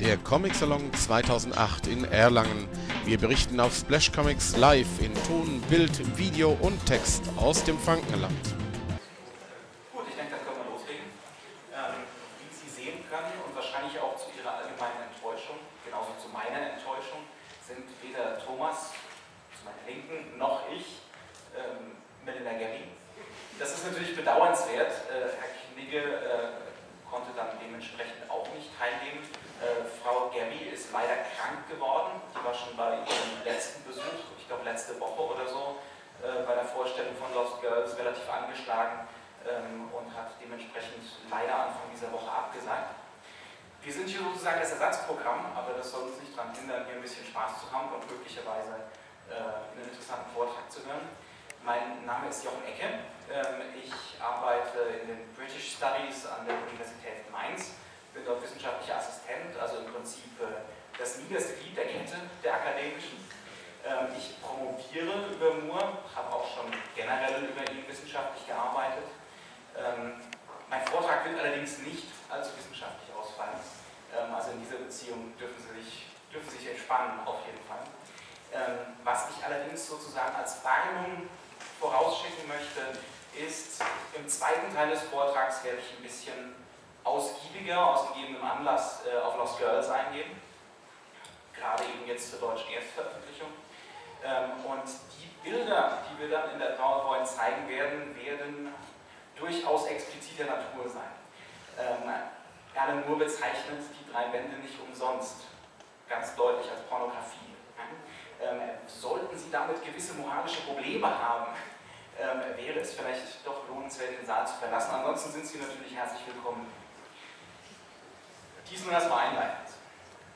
der Comic Salon 2008 in Erlangen. Wir berichten auf Splash Comics live in Ton, Bild, Video und Text aus dem Frankenland. Gut, ich denke, dann können wir loslegen. Ähm, wie Sie sehen können und wahrscheinlich auch zu Ihrer allgemeinen Enttäuschung, genauso zu meiner Enttäuschung, sind weder Thomas zu meiner Linken noch ich ähm, Melinda Gary. Das ist natürlich bedauernswert. Äh, Herr Knigge äh, konnte dann dementsprechend auch nicht teilnehmen. Äh, Frau Gary ist leider krank geworden. Die war schon bei ihrem letzten Besuch, ich glaube letzte Woche oder so, äh, bei der Vorstellung von Lost Girls relativ angeschlagen ähm, und hat dementsprechend leider Anfang dieser Woche abgesagt. Wir sind hier sozusagen das Ersatzprogramm, aber das soll uns nicht daran hindern, hier ein bisschen Spaß zu haben und möglicherweise äh, einen interessanten Vortrag zu hören. Mein Name ist Jochen Ecke. Ähm, ich arbeite in den British Studies an der Universität Mainz, bin dort wissenschaftlicher Assistent, also im Prinzip äh, das niederste Glied der Kette der akademischen. Ähm, ich promoviere über Moore, habe auch schon generell über ihn wissenschaftlich gearbeitet. Ähm, mein Vortrag wird allerdings nicht allzu wissenschaftlich ausfallen. Also in dieser Beziehung dürfen Sie sich, dürfen Sie sich entspannen, auf jeden Fall. Was ich allerdings sozusagen als Warnung vorausschicken möchte, ist, im zweiten Teil des Vortrags werde ich ein bisschen ausgiebiger, aus gegebenem Anlass äh, auf Lost Girls eingehen, gerade eben jetzt zur deutschen Erstveröffentlichung. Ähm, und die Bilder, die wir dann in der PowerPoint zeigen werden, werden durchaus expliziter Natur sein. Ähm, Alan Moore bezeichnet die drei Bände nicht umsonst ganz deutlich als Pornografie. Ähm, sollten Sie damit gewisse moralische Probleme haben, ähm, wäre es vielleicht doch lohnenswert, den Saal zu verlassen. Ansonsten sind Sie natürlich herzlich willkommen. Dies nur erstmal einleitend.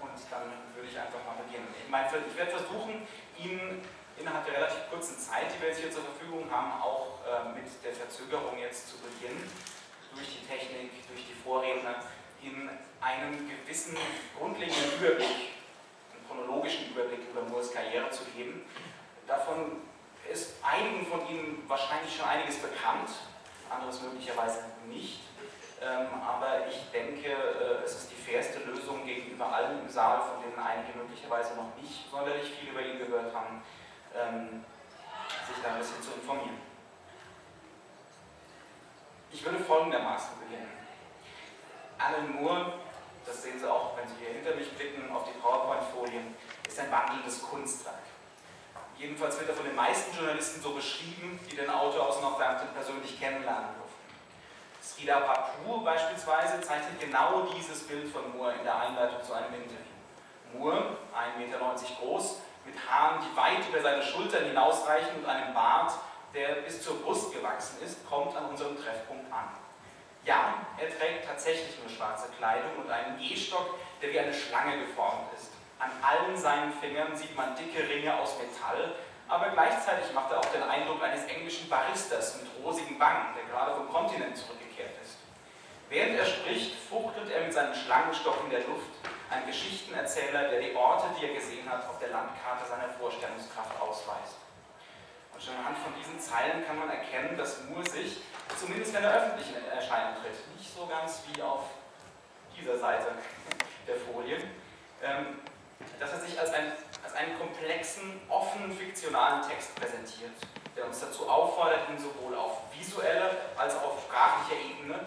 Und dann würde ich einfach mal beginnen. Ich, meine, ich werde versuchen, Ihnen innerhalb der relativ kurzen Zeit, die wir jetzt hier zur Verfügung haben, auch äh, mit der Verzögerung jetzt zu beginnen, durch die Technik, durch die Vorredner, in einen gewissen grundlegenden Überblick chronologischen Überblick über Moores Karriere zu geben. Davon ist einigen von Ihnen wahrscheinlich schon einiges bekannt, anderes möglicherweise nicht. Ähm, aber ich denke, äh, es ist die fairste Lösung gegenüber allen im Saal, von denen einige möglicherweise noch nicht sonderlich viel über ihn gehört haben, ähm, sich da ein bisschen zu informieren. Ich würde folgendermaßen beginnen. Alan Moore das sehen Sie auch, wenn Sie hier hinter mich blicken auf die PowerPoint-Folien, ist ein wandelndes Kunstwerk. Jedenfalls wird er von den meisten Journalisten so beschrieben, die den Autor aus Northampton persönlich kennenlernen Srida Papu beispielsweise zeichnet genau dieses Bild von Moore in der Einleitung zu einem Interview. Moore, 1,90 Meter groß, mit Haaren, die weit über seine Schultern hinausreichen und einem Bart, der bis zur Brust gewachsen ist, kommt an unserem Treffpunkt an. Ja, er trägt tatsächlich nur schwarze Kleidung und einen Gehstock, der wie eine Schlange geformt ist. An allen seinen Fingern sieht man dicke Ringe aus Metall, aber gleichzeitig macht er auch den Eindruck eines englischen Baristas mit rosigen Wangen, der gerade vom Kontinent zurückgekehrt ist. Während er spricht, fuchtelt er mit seinem Schlangenstock in der Luft, ein Geschichtenerzähler, der die Orte, die er gesehen hat, auf der Landkarte seiner Vorstellungskraft ausweist. Und schon anhand von diesen Zeilen kann man erkennen, dass Moore sich zumindest wenn er öffentlich in Erscheinung tritt, nicht so ganz wie auf dieser Seite der Folie, ähm, dass er sich als, ein, als einen komplexen, offenen, fiktionalen Text präsentiert, der uns dazu auffordert, ihn sowohl auf visueller als auch auf sprachlicher Ebene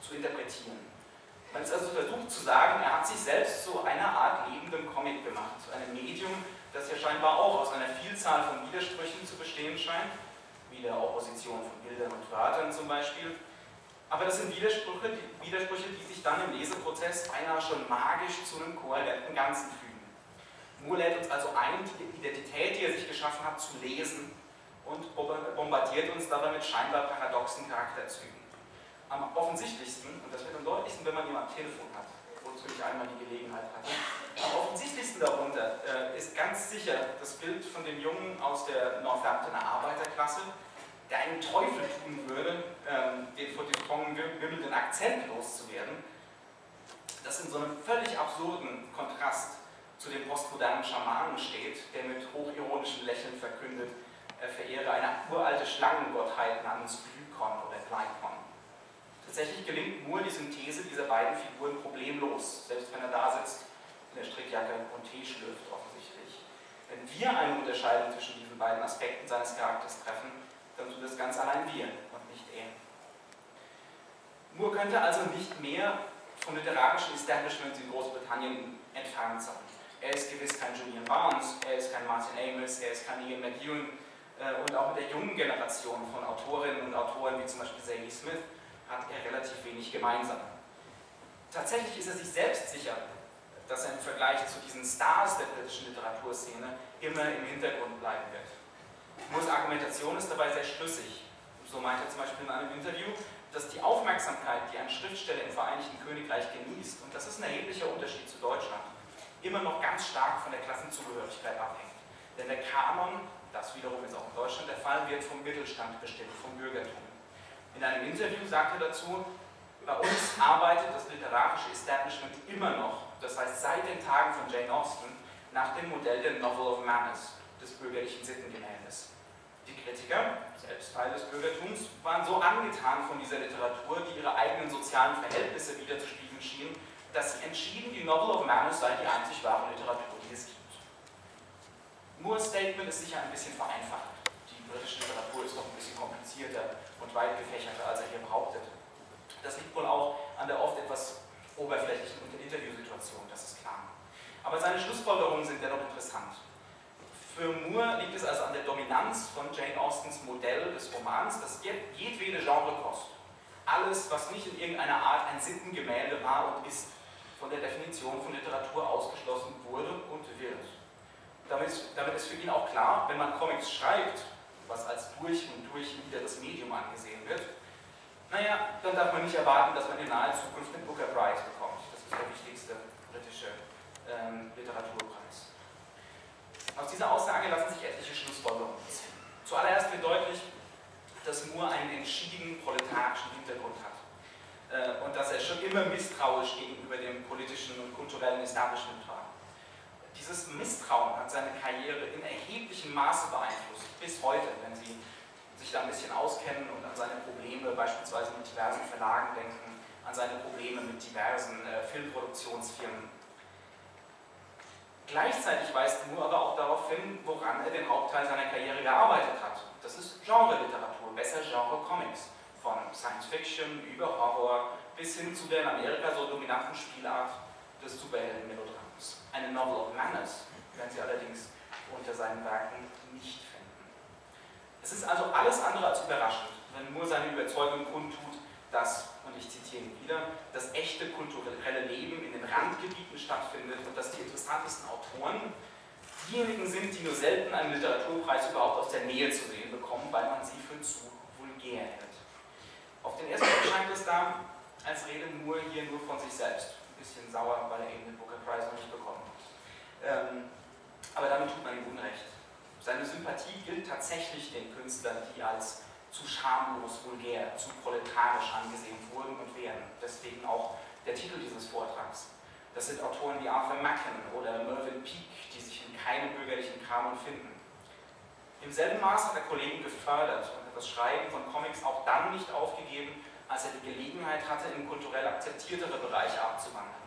zu interpretieren. Man ist also versucht zu sagen, er hat sich selbst zu einer Art lebendem Comic gemacht, zu einem Medium, das ja scheinbar auch aus einer Vielzahl von Widersprüchen zu bestehen scheint wie der Opposition von Bildern und Wörtern zum Beispiel. Aber das sind Widersprüche die, Widersprüche, die sich dann im Leseprozess beinahe schon magisch zu einem kohärenten Ganzen fügen. Moore lädt uns also ein, die Identität, die er sich geschaffen hat, zu lesen und bombardiert uns dabei mit scheinbar paradoxen Charakterzügen. Am offensichtlichsten, und das wird am deutlichsten, wenn man ihn am Telefon hat, wozu ich einmal die Gelegenheit hatte, am offensichtlichsten darunter äh, ist ganz sicher das Bild von dem Jungen aus der Northamptoner Arbeiterklasse, der einen Teufel tun würde, ähm, den vor dem Tongen wimmelnden Akzent loszuwerden, das in so einem völlig absurden Kontrast zu dem postmodernen Schamanen steht, der mit hochironischen Lächeln verkündet, er verehre eine uralte Schlangengottheit namens Glykon oder Glykon. Tatsächlich gelingt nur die Synthese dieser beiden Figuren problemlos, selbst wenn er da sitzt in der Strickjacke und Tee schlürft offensichtlich. Wenn wir eine Unterscheidung zwischen diesen beiden Aspekten seines Charakters treffen, dann tut das ganz allein wir und nicht er. Moore könnte also nicht mehr vom literarischen Establishment in Großbritannien entfernt sein. Er ist gewiss kein Julian Barnes, er ist kein Martin Amis, er ist kein Ian McEwan äh, und auch mit der jungen Generation von Autorinnen und Autoren wie zum Beispiel Zadie Smith hat er relativ wenig gemeinsam. Tatsächlich ist er sich selbst sicher, dass er im Vergleich zu diesen Stars der britischen Literaturszene immer im Hintergrund bleiben wird. Moores Argumentation ist dabei sehr schlüssig. So meint er zum Beispiel in einem Interview, dass die Aufmerksamkeit, die ein Schriftsteller im Vereinigten Königreich genießt, und das ist ein erheblicher Unterschied zu Deutschland, immer noch ganz stark von der Klassenzugehörigkeit abhängt. Denn der Kanon, das wiederum ist auch in Deutschland der Fall, wird vom Mittelstand bestimmt, vom Bürgertum. In einem Interview sagt er dazu, bei uns arbeitet das literarische Establishment immer noch, das heißt seit den Tagen von Jane Austen, nach dem Modell der Novel of Manners, des bürgerlichen Sittengemäldes. Die Kritiker, selbst Teil des Bürgertums, waren so angetan von dieser Literatur, die ihre eigenen sozialen Verhältnisse wiederzuspiegeln schien, dass entschieden, die Novel of Manners sei die einzig wahre Literatur, die es gibt. Moores Statement ist sicher ein bisschen vereinfacht. Die britische Literatur ist doch ein bisschen komplizierter und weit gefächerter, als er hier behauptet. Das liegt wohl auch an der oft etwas oberflächlichen Interviewsituation, das ist klar. Aber seine Schlussfolgerungen sind dennoch interessant. Für Moore liegt es also an der Dominanz von Jane Austens Modell des Romans, das jedwede Genrekost, alles, was nicht in irgendeiner Art ein Sittengemälde war und ist, von der Definition von Literatur ausgeschlossen wurde und wird. Damit, damit ist für ihn auch klar, wenn man Comics schreibt, was als durch und durch wieder das Medium angesehen wird, naja, dann darf man nicht erwarten, dass man in naher Zukunft den Booker Prize bekommt. Das ist der wichtigste britische ähm, Literaturpreis. Aus dieser Aussage lassen sich etliche Schlussfolgerungen ziehen. Zuallererst wird deutlich, dass Moore einen entschiedenen proletarischen Hintergrund hat äh, und dass er schon immer misstrauisch gegenüber dem politischen und kulturellen Establishment war. Dieses Misstrauen hat seine Karriere in erheblichem Maße beeinflusst, bis heute, wenn Sie sich da ein bisschen auskennen und an seine Probleme beispielsweise mit diversen Verlagen denken, an seine Probleme mit diversen äh, Filmproduktionsfirmen. Gleichzeitig weist Moore aber auch darauf hin, woran er den Hauptteil seiner Karriere gearbeitet hat. Das ist Genre-Literatur, besser Genre-Comics. Von Science Fiction über Horror bis hin zu der in Amerika so dominanten Spielart des Superhelden-Melodrams. Eine Novel of Manners werden Sie allerdings unter seinen Werken nicht finden. Es ist also alles andere als überraschend, wenn Moore seine Überzeugung kundtut, dass, und ich zitiere ihn wieder, das echte kulturelle Leben in den Randgebieten stattfindet und dass die interessantesten Autoren diejenigen sind, die nur selten einen Literaturpreis überhaupt aus der Nähe zu sehen bekommen, weil man sie für zu vulgär hält. Auf den ersten Blick scheint es da, als rede Moore hier nur von sich selbst. Ein bisschen sauer, weil er eben den Booker Prize noch nicht bekommen hat. Ähm, aber damit tut man ihm Unrecht. Seine Sympathie gilt tatsächlich den Künstlern, die als zu schamlos, vulgär, zu proletarisch angesehen wurden und werden. Deswegen auch der Titel dieses Vortrags. Das sind Autoren wie Arthur Macken oder Mervyn Peake, die sich in keinem bürgerlichen Kanon finden. Im selben Maß hat er Kollegen gefördert und das Schreiben von Comics auch dann nicht aufgegeben, als er die Gelegenheit hatte, in kulturell akzeptiertere Bereiche abzuwandern.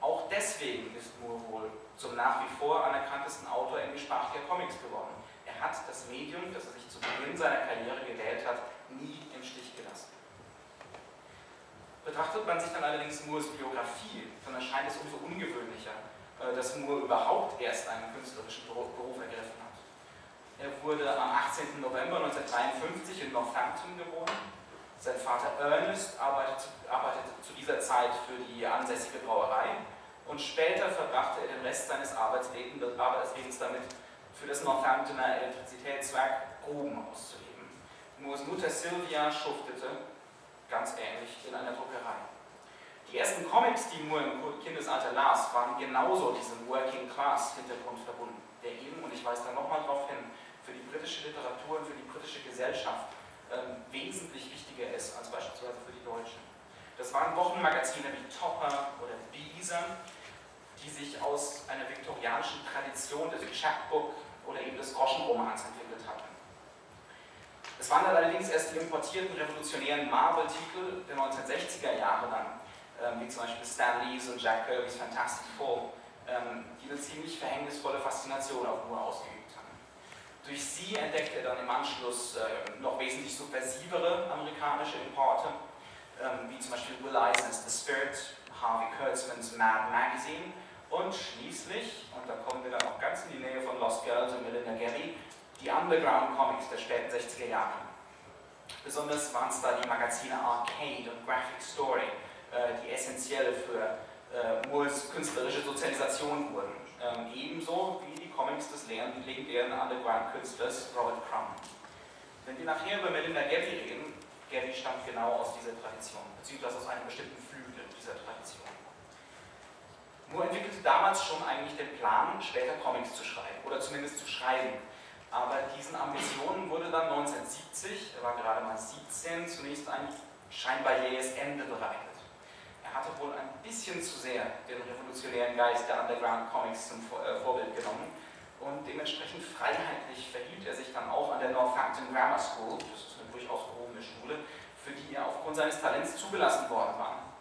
Auch deswegen ist Moore wohl zum nach wie vor anerkanntesten Autor englischsprachiger Comics geworden. Er hat das Medium, das er sich zu Beginn seiner Karriere gewählt hat, nie im Stich gelassen. Betrachtet man sich dann allerdings Moores Biografie, dann erscheint es umso ungewöhnlicher, äh, dass Moore überhaupt erst einen künstlerischen Beruf ergriffen hat. Er wurde am 18. November 1953 in Northampton geboren. Sein Vater Ernest arbeitete, arbeitete zu dieser Zeit für die ansässige Brauerei und später verbrachte er den Rest seines Arbeitslebens damit, für das Northamptoner Elektrizitätswerk Gruben auszuheben. Moores Mutter Sylvia schuftete, ganz ähnlich, in einer Druckerei. Die ersten Comics, die Moore im Kindesalter las, waren genauso diesem Working-Class-Hintergrund verbunden, der eben, und ich weise da nochmal darauf hin, britische Literatur und für die britische Gesellschaft ähm, wesentlich wichtiger ist als beispielsweise für die deutsche. Das waren Wochenmagazine wie Topper oder Beezer, die sich aus einer viktorianischen Tradition des Chapbook oder eben des Groschenromans entwickelt hatten. Es waren dann allerdings erst die importierten revolutionären Marvel-Titel der 1960er Jahre dann, ähm, wie zum Beispiel Stan Lees und Jack Kirby's Fantastic Four, ähm, die eine ziemlich verhängnisvolle Faszination auf Moore ausgeübt. Durch sie entdeckt er dann im Anschluss äh, noch wesentlich subversivere amerikanische Importe, ähm, wie zum Beispiel Will Eisner's The Spirit, Harvey Kurtzmans Mad Magazine und schließlich, und da kommen wir dann auch ganz in die Nähe von Lost Girls und Melinda Gabby, die Underground Comics der späten 60er Jahre. Besonders waren es da die Magazine Arcade und Graphic Story, äh, die essentiell für äh, Moores künstlerische Sozialisation wurden. Ähm, ebenso wie Comics des legendären Underground-Künstlers Robert Crumb. Wenn wir nachher über Melinda Gabby reden, Gabby stammt genau aus dieser Tradition, beziehungsweise aus einem bestimmten Flügel dieser Tradition. Moore entwickelte damals schon eigentlich den Plan, später Comics zu schreiben, oder zumindest zu schreiben. Aber diesen Ambitionen wurde dann 1970, er war gerade mal 17, zunächst ein scheinbar jähes Ende bereitet. Hatte wohl ein bisschen zu sehr den revolutionären Geist der Underground Comics zum äh, Vorbild genommen und dementsprechend freiheitlich verhielt er sich dann auch an der Northampton Grammar School, das ist eine durchaus gehobene Schule, für die er aufgrund seines Talents zugelassen worden war.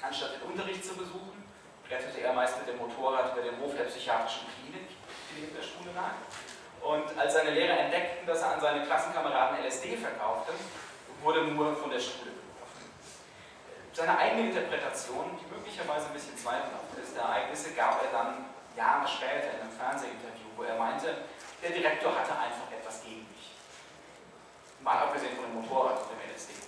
Anstatt den Unterricht zu besuchen, rettete er meist mit dem Motorrad über den Hof der psychiatrischen Klinik, die neben der Schule lag, und als seine Lehrer entdeckten, dass er an seine Klassenkameraden LSD verkaufte, wurde Moore von der Schule. Seine eigene Interpretation, die möglicherweise ein bisschen zweifelhaft ist, der Ereignisse gab er dann Jahre später in einem Fernsehinterview, wo er meinte, der Direktor hatte einfach etwas gegen mich. Mal abgesehen von dem Motorrad und dem LSD.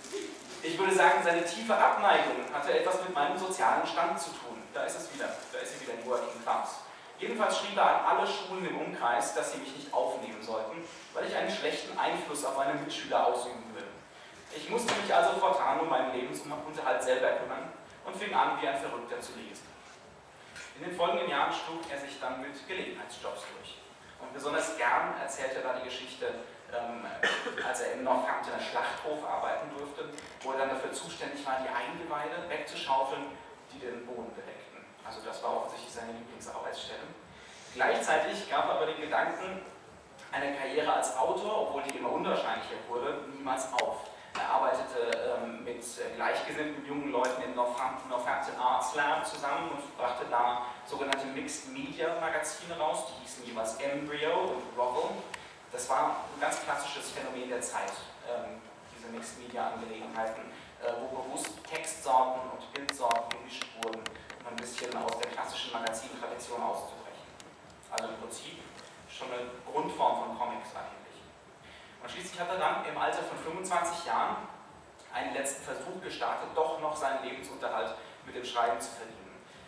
Ich würde sagen, seine tiefe Abneigung hatte etwas mit meinem sozialen Stand zu tun. Da ist es wieder, da ist sie wieder, die Working Class. Jedenfalls schrieb er an alle Schulen im Umkreis, dass sie mich nicht aufnehmen sollten, weil ich einen schlechten Einfluss auf meine Mitschüler ausüben. Ich musste mich also fortan um meinen Lebensunterhalt selber kümmern und fing an, wie ein Verrückter zu lesen. In den folgenden Jahren schlug er sich dann mit Gelegenheitsjobs durch. Und besonders gern erzählte er da die Geschichte, ähm, als er im Northamptoner Schlachthof arbeiten durfte, wo er dann dafür zuständig war, die Eingeweide wegzuschaufeln, die den Boden bedeckten. Also das war offensichtlich seine Lieblingsarbeitsstelle. Gleichzeitig gab er aber den Gedanken, eine Karriere als Autor, obwohl die immer unwahrscheinlicher wurde, niemals auf. Arbeitete ähm, mit äh, gleichgesinnten jungen Leuten im Northampton, Northampton Arts Lab zusammen und brachte da sogenannte Mixed Media Magazine raus, die hießen jeweils Embryo und Grovel. Das war ein ganz klassisches Phänomen der Zeit, ähm, diese Mixed Media Angelegenheiten, äh, wo bewusst Textsorten und Bildsorten gemischt wurden ein bisschen aus der klassischen Magazintradition auszubrechen. Also im Prinzip schon eine Grundform von Comics eigentlich. Und schließlich hat er dann im Alter von 25 Jahren einen letzten Versuch gestartet, doch noch seinen Lebensunterhalt mit dem Schreiben zu verdienen.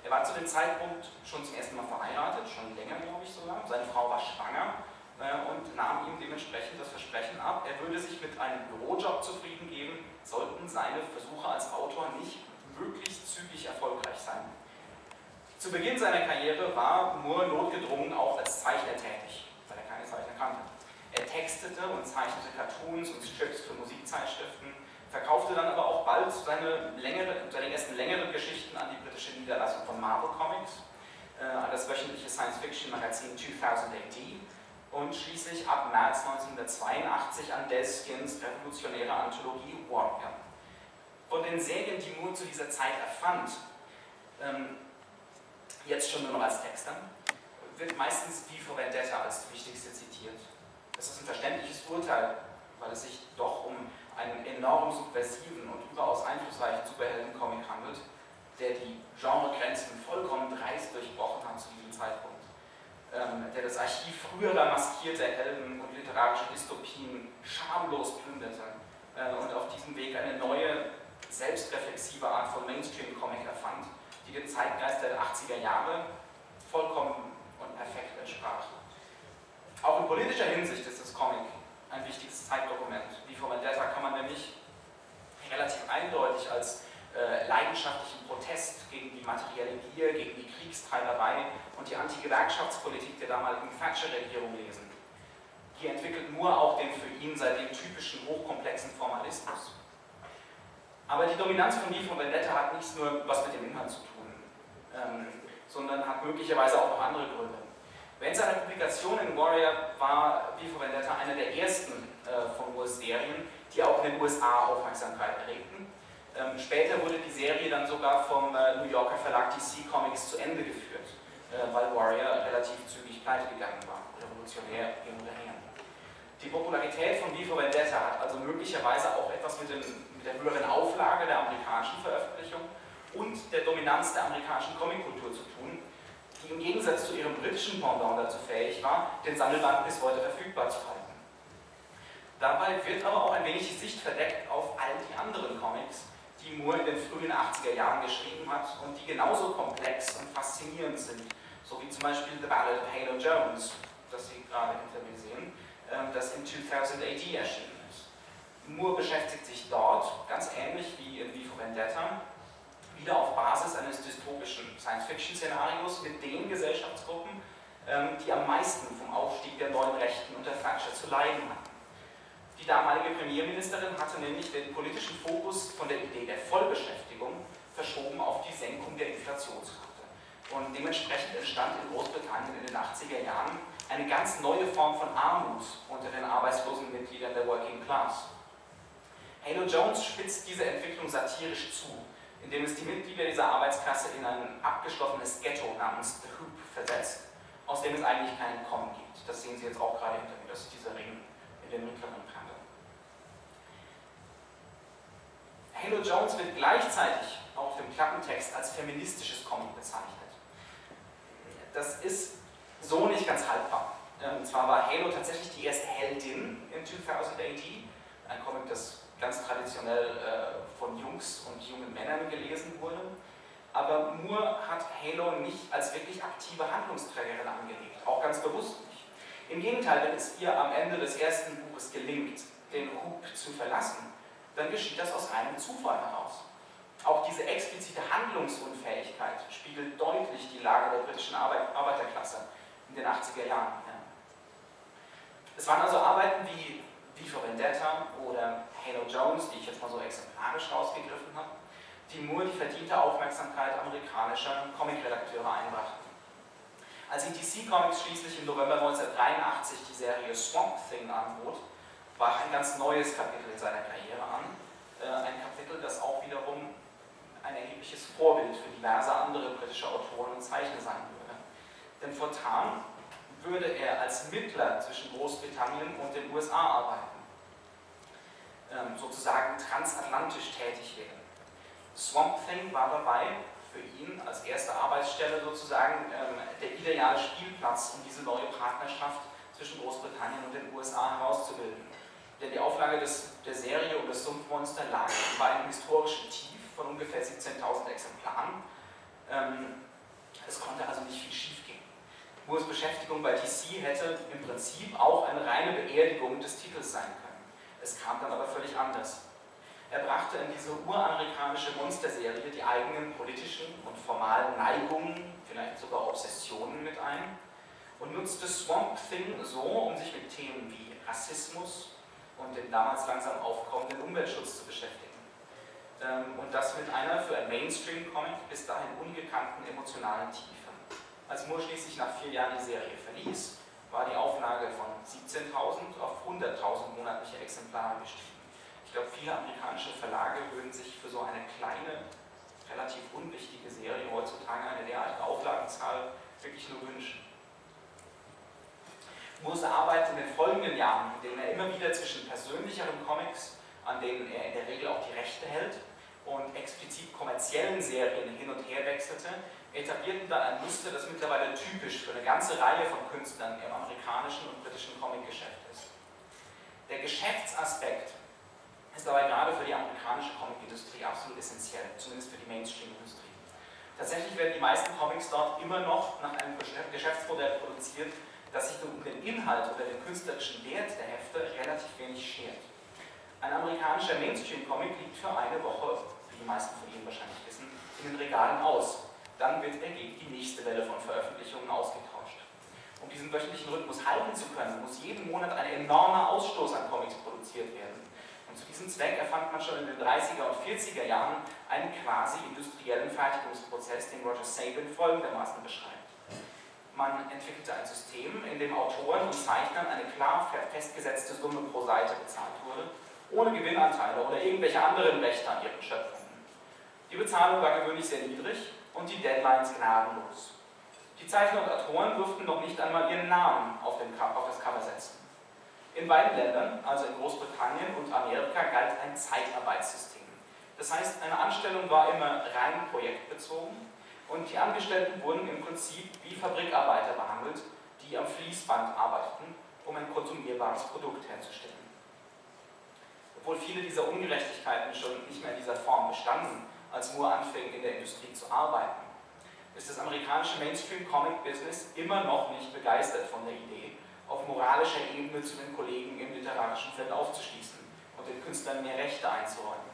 Er war zu dem Zeitpunkt schon zum ersten Mal verheiratet, schon länger glaube ich sogar. Seine Frau war schwanger äh, und nahm ihm dementsprechend das Versprechen ab, er würde sich mit einem Bürojob zufrieden geben, sollten seine Versuche als Autor nicht möglichst zügig erfolgreich sein. Zu Beginn seiner Karriere war Moore notgedrungen auch als Zeichner tätig, weil er keine Zeichner kannte. Er textete und zeichnete Cartoons und Strips für Musikzeitschriften, verkaufte dann aber auch bald seine, längere, seine ersten längeren Geschichten an die britische Niederlassung von Marvel Comics, äh, an das wöchentliche Science-Fiction-Magazin 2000 AD und schließlich ab März 1982 an Delskins revolutionäre Anthologie Warrior. Von den Serien, die Moore zu dieser Zeit erfand, ähm, jetzt schon nur noch als Texter, wird meistens V for Vendetta als wichtigste zitiert. Das ist ein verständliches Urteil, weil es sich doch um einen enorm subversiven und überaus einflussreichen Superhelden-Comic handelt, der die Genregrenzen vollkommen dreist durchbrochen hat zu diesem Zeitpunkt. Ähm, der das Archiv früherer maskierter Helden und literarische Dystopien schamlos plünderte äh, und auf diesem Weg eine neue, selbstreflexive Art von Mainstream-Comic erfand, die dem Zeitgeist der 80er Jahre vollkommen und perfekt entsprach. Auch in politischer Hinsicht ist das Comic ein wichtiges Zeitdokument. Wie vor Vendetta kann man nämlich relativ eindeutig als äh, leidenschaftlichen Protest gegen die materielle Gier, gegen die Kriegstreiberei und die Anti-Gewerkschaftspolitik der damaligen Thatcher-Regierung lesen. Hier entwickelt Moore auch den für ihn seitdem typischen hochkomplexen Formalismus. Aber die Dominanz von V von Vendetta hat nicht nur was mit dem Inhalt zu tun ähm, sondern hat möglicherweise auch noch andere Gründe. Während seiner Publikation in Warrior war V for Vendetta einer der ersten äh, von Moores Serien, die auch in den USA Aufmerksamkeit erregten. Ähm, später wurde die Serie dann sogar vom äh, New Yorker Verlag DC Comics zu Ende geführt. äh, weil Warrior relativ zügig pleite gegangen war, revolutionär hin oder her. Die Popularität von V for Vendetta hat also möglicherweise auch etwas mit, dem, mit der höheren Auflage der amerikanischen Veröffentlichung und der Dominanz der amerikanischen Comickultur zu tun, die im Gegensatz zu ihrem britischen Pendant dazu fähig war, den Sammelband bis heute verfügbar zu halten. Dabei wird aber auch ein wenig die Sicht verdeckt auf all die anderen Comics, die Moore in den frühen 80er Jahren geschrieben hat und die genauso komplex und faszinierend sind, so wie zum Beispiel The Ballad of Halo Jones, das Sie gerade hinter mir sehen, ähm, das in 2000 AD erschienen ist. Moore beschäftigt sich dort, ganz ähnlich wie in V for Vendetta, wieder auf Basis eines dystopischen Science-Fiction-Szenarios mit den Gesellschaftsgruppen, ähm, die am meisten vom Aufstieg der neuen Rechten unter Thatcher zu leiden hatten. Die damalige Premierministerin hatte nämlich den politischen Fokus von der Idee der Vollbeschäftigung verschoben auf die Senkung der Inflationsrate. Und dementsprechend entstand in Großbritannien in den 80er Jahren eine ganz neue Form von Armut unter den arbeitslosen Mitgliedern der Working Class. Halo Jones spitzt diese Entwicklung satirisch zu indem es die Mitglieder dieser Arbeitsklasse in ein abgeschlossenes Ghetto namens The Hoop versetzt, aus dem es eigentlich keinen Kommen gibt. Das sehen Sie jetzt auch gerade hinter mir, das ist dieser Ring in der mittleren Kante. Halo Jones wird gleichzeitig auf dem Klappentext als feministisches Comic bezeichnet. Das ist so nicht ganz haltbar. Und zwar war Halo tatsächlich die erste Heldin in 2000 AD, ein Comic, das ganz traditionell äh, Jungs und jungen Männern gelesen wurde. Aber Moore hat Halo nicht als wirklich aktive Handlungsträgerin angelegt, auch ganz bewusst nicht. Im Gegenteil, wenn es ihr am Ende des ersten Buches gelingt, den Hub zu verlassen, dann geschieht das aus reinem Zufall heraus. Auch diese explizite Handlungsunfähigkeit spiegelt deutlich die Lage der britischen Arbeit Arbeiterklasse in den 80er Jahren. Ja. Es waren also Arbeiten wie V for Vendetta oder Halo Jones, die ich jetzt mal so exemplarisch rausgegriffen habe, die nur die verdiente Aufmerksamkeit amerikanischer Comicredakteure einbrachten. Als DC Comics schließlich im November 1983 die Serie Swamp Thing anbot, brach ein ganz neues Kapitel in seiner Karriere an. Äh, ein Kapitel, das auch wiederum ein erhebliches Vorbild für diverse andere britische Autoren und Zeichner sein würde. Denn fortan würde er als Mittler zwischen Großbritannien und den USA arbeiten, ähm, sozusagen transatlantisch tätig werden. Swamp Thing war dabei für ihn als erste Arbeitsstelle sozusagen ähm, der ideale Spielplatz, um diese neue Partnerschaft zwischen Großbritannien und den USA herauszubilden. Denn die Auflage des, der Serie um das Sumpfmonster lag bei einem historischen Tief von ungefähr 17.000 Exemplaren. Ähm, es konnte also nicht viel schief Moores Beschäftigung bei DC hätte im Prinzip auch eine reine Beerdigung des Titels sein können. Es kam dann aber völlig anders. Er brachte in diese uramerikanische Monsterserie die eigenen politischen und formalen Neigungen, vielleicht sogar Obsessionen mit ein und nutzte Swamp Thing so, um sich mit Themen wie Rassismus und dem damals langsam aufkommenden Umweltschutz zu beschäftigen. Ähm, und das mit einer für ein Mainstream-Comic bis dahin ungekannten emotionalen Tiefe. Als Moore schließlich nach vier Jahren die Serie verließ, war die Auflage von 17.000 auf 100.000 monatliche Exemplare gestiegen. Ich glaube, viele amerikanische Verlage würden sich für so eine kleine, relativ unwichtige Serie heutzutage eine derartige Auflagenzahl wirklich nur wünschen. Moores Arbeit in den folgenden Jahren, in denen er immer wieder zwischen persönlicheren Comics, an denen er in der Regel auch die Rechte hält, und explizit kommerziellen Serien hin und her wechselte, etablierten dann ein Muster, das mittlerweile typisch für eine ganze Reihe von Künstlern im amerikanischen und britischen Comicgeschäft ist. Der Geschäftsaspekt ist dabei gerade für die amerikanische Comicindustrie absolut essentiell, zumindest für die Mainstream-Industrie. Tatsächlich werden die meisten Comics dort immer noch nach einem Geschäftsmodell produziert, das sich um den Inhalt oder den künstlerischen Wert der Hefte relativ wenig schert. Ein amerikanischer Mainstream-Comic liegt für eine Woche, wie die meisten von Ihnen wahrscheinlich wissen, in den Regalen aus dann wird er gegen die nächste Welle von Veröffentlichungen ausgetauscht. Um diesen wöchentlichen Rhythmus halten zu können, muss jeden Monat ein enormer Ausstoß an Comics produziert werden. Und zu diesem Zweck erfand man schon in den 30er und 40er Jahren einen quasi industriellen Fertigungsprozess, den Roger Sabin folgendermaßen beschreibt. Man entwickelte ein System, in dem Autoren und Zeichnern eine klar festgesetzte Summe pro Seite bezahlt wurde, ohne Gewinnanteile oder irgendwelche anderen Rechte an ihren Schöpfungen. Die Bezahlung war gewöhnlich sehr niedrig und die Deadlines gnadenlos. Die Zeichner und Autoren durften noch nicht einmal ihren Namen auf, auf das Cover setzen. In beiden Ländern, also in Großbritannien und Amerika, galt ein Zeitarbeitssystem. Das heißt, eine Anstellung war immer rein projektbezogen und die Angestellten wurden im Prinzip wie Fabrikarbeiter behandelt, die am Fließband arbeiteten, um ein konsumierbares Produkt herzustellen. Obwohl viele dieser Ungerechtigkeiten schon nicht mehr in dieser Form bestanden, als Moore anfing, in der Industrie zu arbeiten, ist das amerikanische Mainstream-Comic-Business immer noch nicht begeistert von der Idee, auf moralischer Ebene zu den Kollegen im literarischen Feld aufzuschließen und den Künstlern mehr Rechte einzuräumen.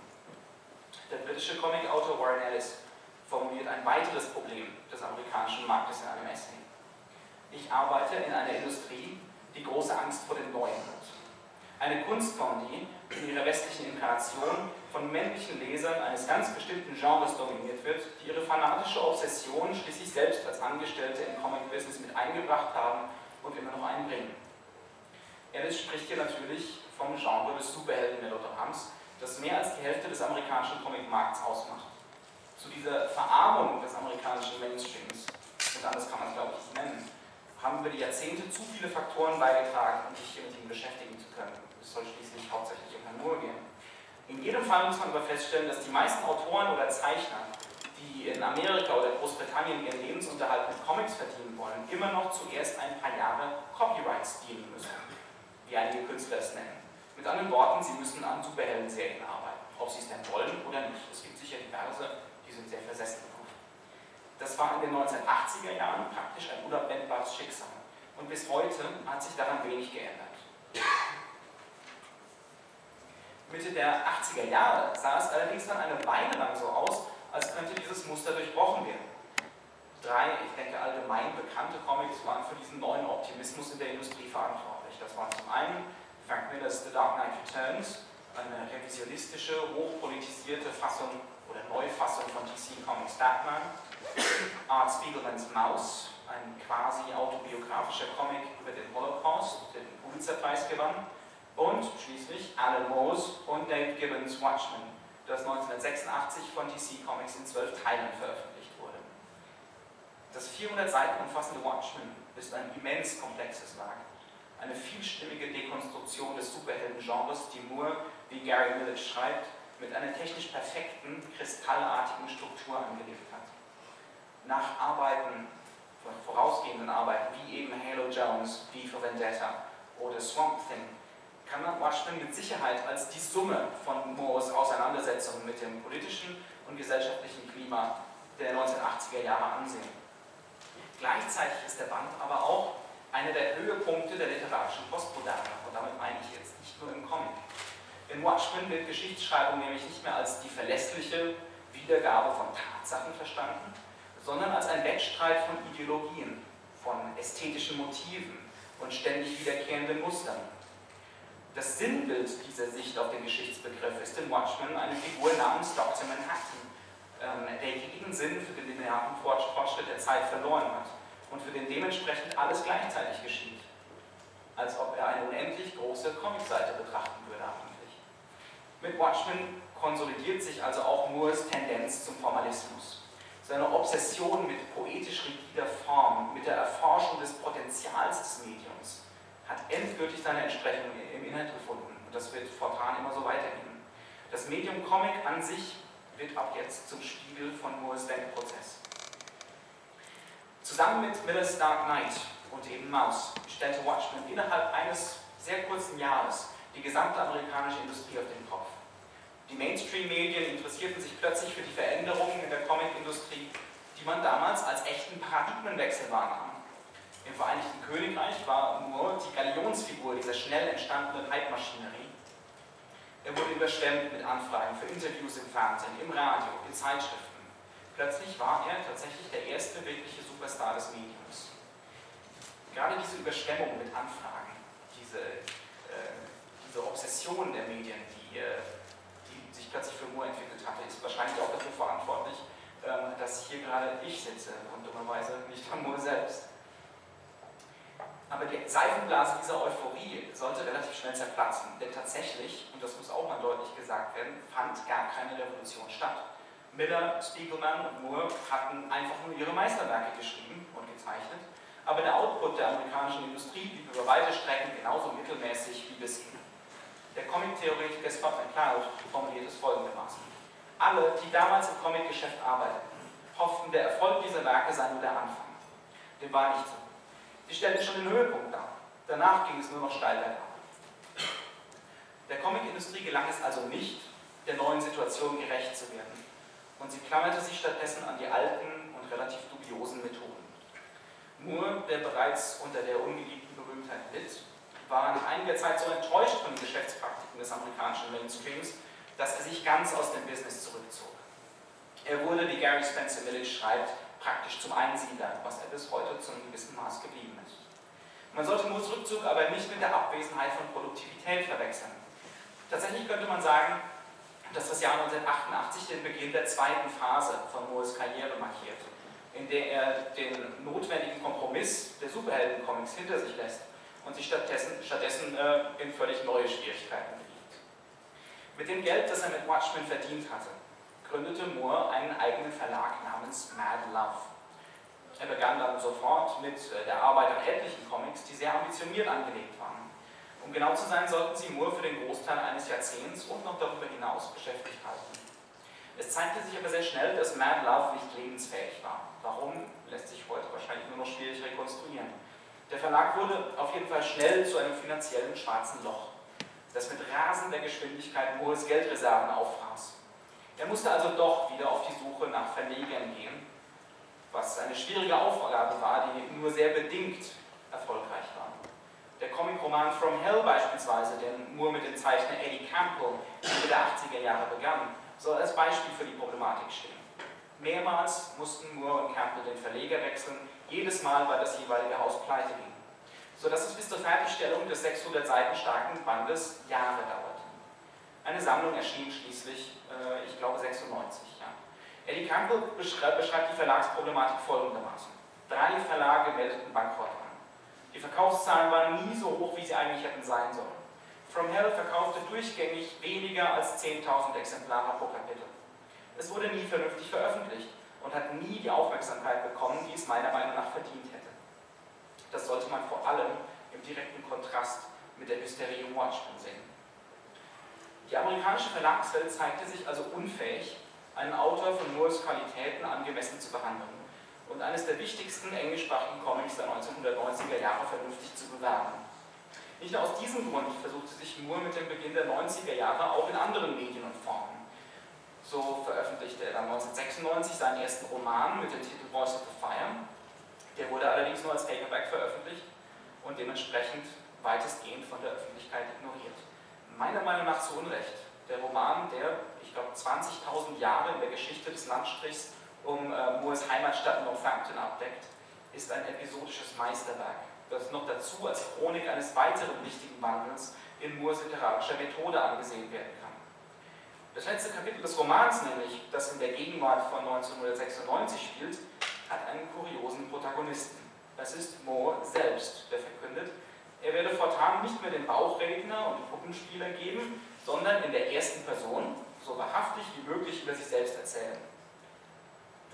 Der britische Comicautor Warren Ellis formuliert ein weiteres Problem des amerikanischen Marktes in einem Essay. Ich arbeite in einer Industrie, die große Angst vor dem Neuen hat. Eine Kunstform, die in ihrer westlichen Inkarnation von männlichen Lesern eines ganz bestimmten Genres dominiert wird, die ihre fanatische Obsession schließlich selbst als Angestellte im Comic-Business mit eingebracht haben und immer noch einbringen. Ellis spricht hier natürlich vom Genre des Superhelden-Melodrams, das mehr als die Hälfte des amerikanischen Comic-Markts ausmacht. Zu dieser Verarmung des amerikanischen Mainstreams, und anders kann man es glaube ich nicht nennen, haben über die Jahrzehnte zu viele Faktoren beigetragen, um sich hier mit ihm beschäftigen zu können. Es soll schließlich hauptsächlich um Herrn Moore gehen. In jedem Fall muss man aber feststellen, dass die meisten Autoren oder Zeichner, die in Amerika oder Großbritannien ihren Lebensunterhalt mit Comics verdienen wollen, immer noch zuerst ein paar Jahre Copyrights dienen müssen, wie einige Künstler es nennen. Mit anderen Worten, sie müssen an Superhelden-Serien arbeiten, ob sie es denn wollen oder nicht. Es gibt sicher diverse, die sind sehr versessen darauf. Das war in den 1980er Jahren praktisch ein unabwendbares Schicksal. Und bis heute hat sich daran wenig geändert. Mitte der 80er Jahre sah es allerdings dann eine Weile lang so aus, als könnte dieses Muster durchbrochen werden. Drei, ich denke allgemein bekannte Comics waren für diesen neuen Optimismus in der Industrie verantwortlich. Das waren zum einen Frank Millers The Dark Knight Returns, eine revisionistische, hochpolitisierte Fassung oder Neufassung von DC Comics Batman, Art Spiegelmans Maus, ein quasi autobiografischer Comic über den Holocaust, der den Pulitzerpreis gewann, und schließlich Alan Moores und Dave Gibbons Watchmen, das 1986 von DC Comics in zwölf Teilen veröffentlicht wurde. Das 400 Seiten umfassende Watchmen ist ein immens komplexes Werk, eine vielstimmige Dekonstruktion des Superhelden-Genres, die Moore, wie Gary Millett schreibt, mit einer technisch perfekten, kristallartigen Struktur angelegt hat. Nach Arbeiten, vorausgehenden Arbeiten, wie eben Halo Jones, V for Vendetta oder Swamp Thing, kann man Watchmen mit Sicherheit als die Summe von Moores Auseinandersetzungen mit dem politischen und gesellschaftlichen Klima der 1980er Jahre ansehen. Gleichzeitig ist der Band aber auch einer der Höhepunkte der literarischen Postmoderne und damit meine ich jetzt nicht nur im Comic. In Watchmen wird Geschichtsschreibung nämlich nicht mehr als die verlässliche Wiedergabe von Tatsachen verstanden, sondern als ein Wettstreit von Ideologien, von ästhetischen Motiven und ständig wiederkehrenden Mustern. Das Sinnbild dieser Sicht auf den Geschichtsbegriff ist in Watchmen eine Figur namens Dr. Manhattan, ähm, der jeden Sinn für den linearen Fortschritt der Zeit verloren hat und für den dementsprechend alles gleichzeitig geschieht. Als ob er eine unendlich große Comicseite betrachten würde eigentlich. Mit Watchmen konsolidiert sich also auch Moores Tendenz zum Formalismus. Seine Obsession mit poetisch rigider Form, mit der Erforschung des Potenzials des Mediums, hat endgültig seine Entsprechung Inhalt gefunden. Und das wird fortan immer so weitergehen. Das Medium Comic an sich wird ab jetzt zum Spiegel von Moores Denkprozess. Zusammen mit Miller's Dark Knight und eben Maus stellte Watchmen innerhalb eines sehr kurzen Jahres die gesamte amerikanische Industrie auf den Kopf. Die Mainstream-Medien interessierten sich plötzlich für die Veränderungen in der Comic-Industrie, die man damals als echten Paradigmenwechsel wahrnahm. Im Vereinigten Königreich war Moore die Galionsfigur dieser schnell entstandenen Hype-Maschinerie. Er wurde überschwemmt mit Anfragen für Interviews im Fernsehen, im Radio, in Zeitschriften. Plötzlich war er tatsächlich der erste wirkliche Superstar des Mediums. Gerade diese Überschwemmung mit Anfragen, diese, äh, diese Obsession der Medien, die, äh, die sich plötzlich für Moore entwickelt hatte, ist wahrscheinlich auch dafür verantwortlich, äh, dass hier gerade ich sitze und dummerweise nicht von Moore selbst. Aber die Seifenblase dieser Euphorie sollte relativ schnell zerplatzen, denn tatsächlich, und das muss auch mal deutlich gesagt werden, fand gar keine Revolution statt. Miller, Spiegelman und Moore hatten einfach nur ihre Meisterwerke geschrieben und gezeichnet, aber der Output der amerikanischen Industrie blieb über weite Strecken genauso mittelmäßig wie bisher. Der Comic-Theoretiker Scott McCloud formuliert es folgendermaßen. Alle, die damals im Comic-Geschäft arbeiteten, hofften, der Erfolg dieser Werke sei nur der Anfang. Dem war nicht so. Sie stellten schon den Höhepunkt dar. Danach ging es nur noch steil bergab. Der Comicindustrie gelang es also nicht, der neuen Situation gerecht zu werden. Und sie klammerte sich stattdessen an die alten und relativ dubiosen Methoden. Moore, der bereits unter der ungeliebten Berühmtheit litt, war nach einiger Zeit so enttäuscht von den Geschäftspraktiken des amerikanischen Mainstreams, dass er sich ganz aus dem Business zurückzog. Er wurde, wie Gary Spencer Millage schreibt, praktisch zum Einsiedler, was er bis heute zu einem gewissen Maß geblieben ist. Man sollte Moores Rückzug aber nicht mit der Abwesenheit von Produktivität verwechseln. Tatsächlich könnte man sagen, dass das Jahr 1988 den Beginn der zweiten Phase von Moores Karriere markiert, in der er den notwendigen Kompromiss der Superhelden-Comics hinter sich lässt und sich stattdessen, stattdessen äh, in völlig neue Schwierigkeiten begibt. Mit dem Geld, das er mit Watchmen verdient hatte, gründete Moore einen eigenen Verlag namens Mad Love. Er begann dann sofort mit äh, der Arbeit an etlichen Comics, die sehr ambitioniert angelegt waren. Um genau zu sein, sollten sie Moore für den Großteil eines Jahrzehnts und noch darüber hinaus beschäftigt halten. Es zeigte sich aber sehr schnell, dass Mad Love nicht lebensfähig war. Warum, lässt sich heute wahrscheinlich nur noch schwierig rekonstruieren. Der Verlag wurde auf jeden Fall schnell zu einem finanziellen schwarzen Loch, das mit rasender Geschwindigkeit Moores Geldreserven auffraß. Er musste also doch wieder auf die Suche nach Verlegern gehen, was eine schwierige Aufgabe war, die nur sehr bedingt erfolgreich war. Der Comic-Roman From Hell beispielsweise, den Moore mit dem Zeichner Eddie Campbell Ende der 80er Jahre begann, soll als Beispiel für die Problematik stehen. Mehrmals mussten Moore und Campbell den Verleger wechseln, jedes Mal, weil das jeweilige Haus pleite ging, sodass es bis zur Fertigstellung des 600 Seiten starken Bandes Jahre dauerte. Eine Sammlung erschien schließlich, äh, ich glaube, 96. Ja. Eddie Campbell beschreibt, beschreibt die Verlagsproblematik folgendermaßen. Drei Verlage meldeten Bankrott an. Die Verkaufszahlen waren nie so hoch, wie sie eigentlich hätten sein sollen. From Hell verkaufte durchgängig weniger als 10.000 Exemplare pro Kapitel. Es wurde nie vernünftig veröffentlicht und hat nie die Aufmerksamkeit bekommen, die es meiner Meinung nach verdient hätte. Das sollte man vor allem im direkten Kontrast mit der Hysterie Watchmen sehen. Die amerikanische Verlagswelt zeigte sich also unfähig, einen Autor von Moores Qualitäten angemessen zu behandeln und eines der wichtigsten englischsprachigen Comics der 1990er Jahre vernünftig zu bewerben. Nicht nur aus diesem Grund versuchte sich Moore mit dem Beginn der 90er Jahre auch in anderen Medien und Formen. So veröffentlichte er dann 1996 seinen ersten Roman mit dem Titel Voice of the Fire. Der wurde allerdings nur als Paperback veröffentlicht und dementsprechend weitestgehend von der Öffentlichkeit ignoriert. Meiner Meinung nach zu Unrecht. Der Roman, der, ich glaube, 20.000 Jahre in der Geschichte des Landstrichs um äh, Moores Heimatstadt Northampton abdeckt, ist ein episodisches Meisterwerk, das noch dazu als Chronik eines weiteren wichtigen Wandels in Moores literarischer Methode angesehen werden kann. Das letzte Kapitel des Romans, nämlich das in der Gegenwart von 1996 spielt, hat einen kuriosen Protagonisten. Das ist Moore selbst, der verkündet, er werde fortan nicht mehr den Bauchredner und Puppenspieler geben, sondern in der ersten Person so wahrhaftig wie möglich über sich selbst erzählen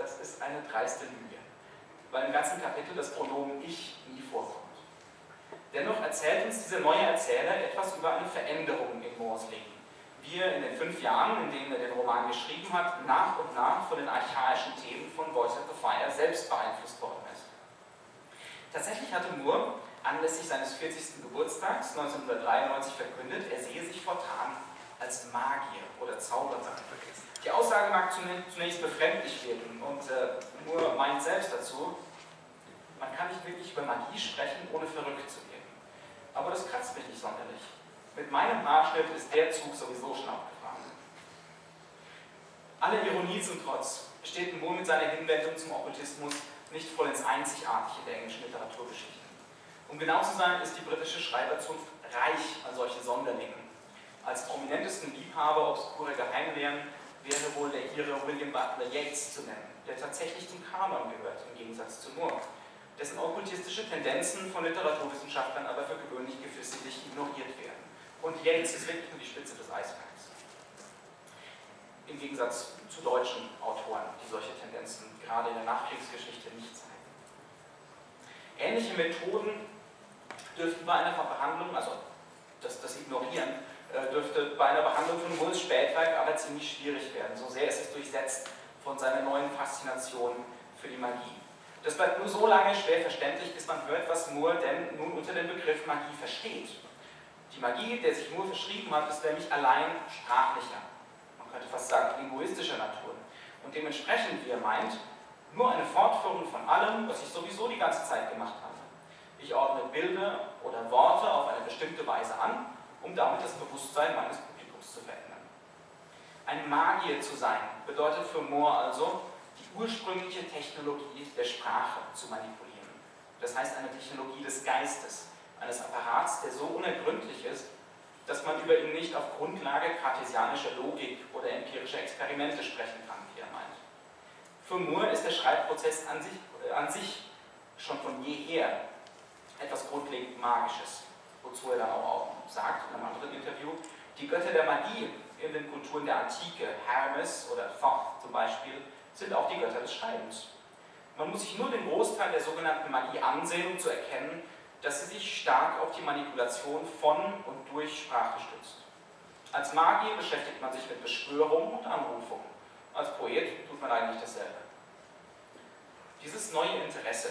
das ist eine dreiste Lüge, weil im ganzen Kapitel das Pronomen Ich nie vorkommt. Dennoch erzählt uns dieser neue Erzähler etwas über eine Veränderung in Moores Leben, wie er in den fünf Jahren, in denen er den Roman geschrieben hat, nach und nach von den archaischen Themen von Voice of the Fire selbst beeinflusst worden ist. Tatsächlich hatte Moore anlässlich seines 40. Geburtstags 1993 verkündet, er sehe sich fortan als Magier oder Zauberer. Die Aussage mag zunächst befremdlich wirken und äh, nur meint selbst dazu, man kann nicht wirklich über Magie sprechen, ohne verrückt zu wirken. Aber das kratzt mich nicht sonderlich. Mit meinem Haarschnitt ist der Zug sowieso schon abgefahren. Alle Ironie zum Trotz steht Moore mit seiner Hinwendung zum Okkultismus nicht vollends einzigartig in der englischen Literaturgeschichte. Um genau zu sein, ist die britische Schreiberzunft reich an solchen Sonderlingen. Als prominentesten Liebhaber obskurer Geheimlehren wäre wohl der Ire William Butler Yeats zu nennen, der tatsächlich zum Kanon gehört, im Gegensatz zu Moore, dessen okkultistische Tendenzen von Literaturwissenschaftlern aber für gewöhnlich geflissentlich ignoriert werden. Und Yeats ist wirklich nur die Spitze des Eisbergs. Im Gegensatz zu deutschen Autoren, die solche Tendenzen gerade in der Nachkriegsgeschichte nicht zeigen. Ähnliche Methoden dürften bei einer Behandlung, also das, das Ignorieren, äh, dürfte bei einer Behandlung von Moores Spätwerk aber ziemlich schwierig werden. So sehr ist es durchsetzt von seiner neuen Faszination für die Magie. Das bleibt nur so lange schwer verständlich, bis man hört, was Moore denn nun unter dem Begriff Magie versteht. Die Magie, der sich Moore verschrieben hat, ist nämlich allein sprachlicher, man könnte fast sagen linguistischer Natur. Und dementsprechend, wie er meint, nur eine Fortführung von allem, was ich sowieso die ganze Zeit gemacht habe. Ich ordne Bilder oder Worte auf eine bestimmte Weise an, um damit das Bewusstsein meines Publikums zu verändern. Ein Magier zu sein bedeutet für Moore also, die ursprüngliche Technologie der Sprache zu manipulieren. Das heißt eine Technologie des Geistes, eines Apparats, der so unergründlich ist, dass man über ihn nicht auf Grundlage kartesianischer Logik oder empirischer Experimente sprechen kann, wie er meint. Für Moore ist der Schreibprozess an sich, äh, an sich schon von jeher etwas grundlegend Magisches, wozu er dann auch sagt in einem anderen Interview, die Götter der Magie in den Kulturen der Antike, Hermes oder Thoth zum Beispiel, sind auch die Götter des Schreibens. Man muss sich nur den Großteil der sogenannten Magie ansehen, um zu erkennen, dass sie sich stark auf die Manipulation von und durch Sprache stützt. Als Magier beschäftigt man sich mit Beschwörung und Anrufung. Als Poet tut man eigentlich dasselbe. Dieses neue Interesse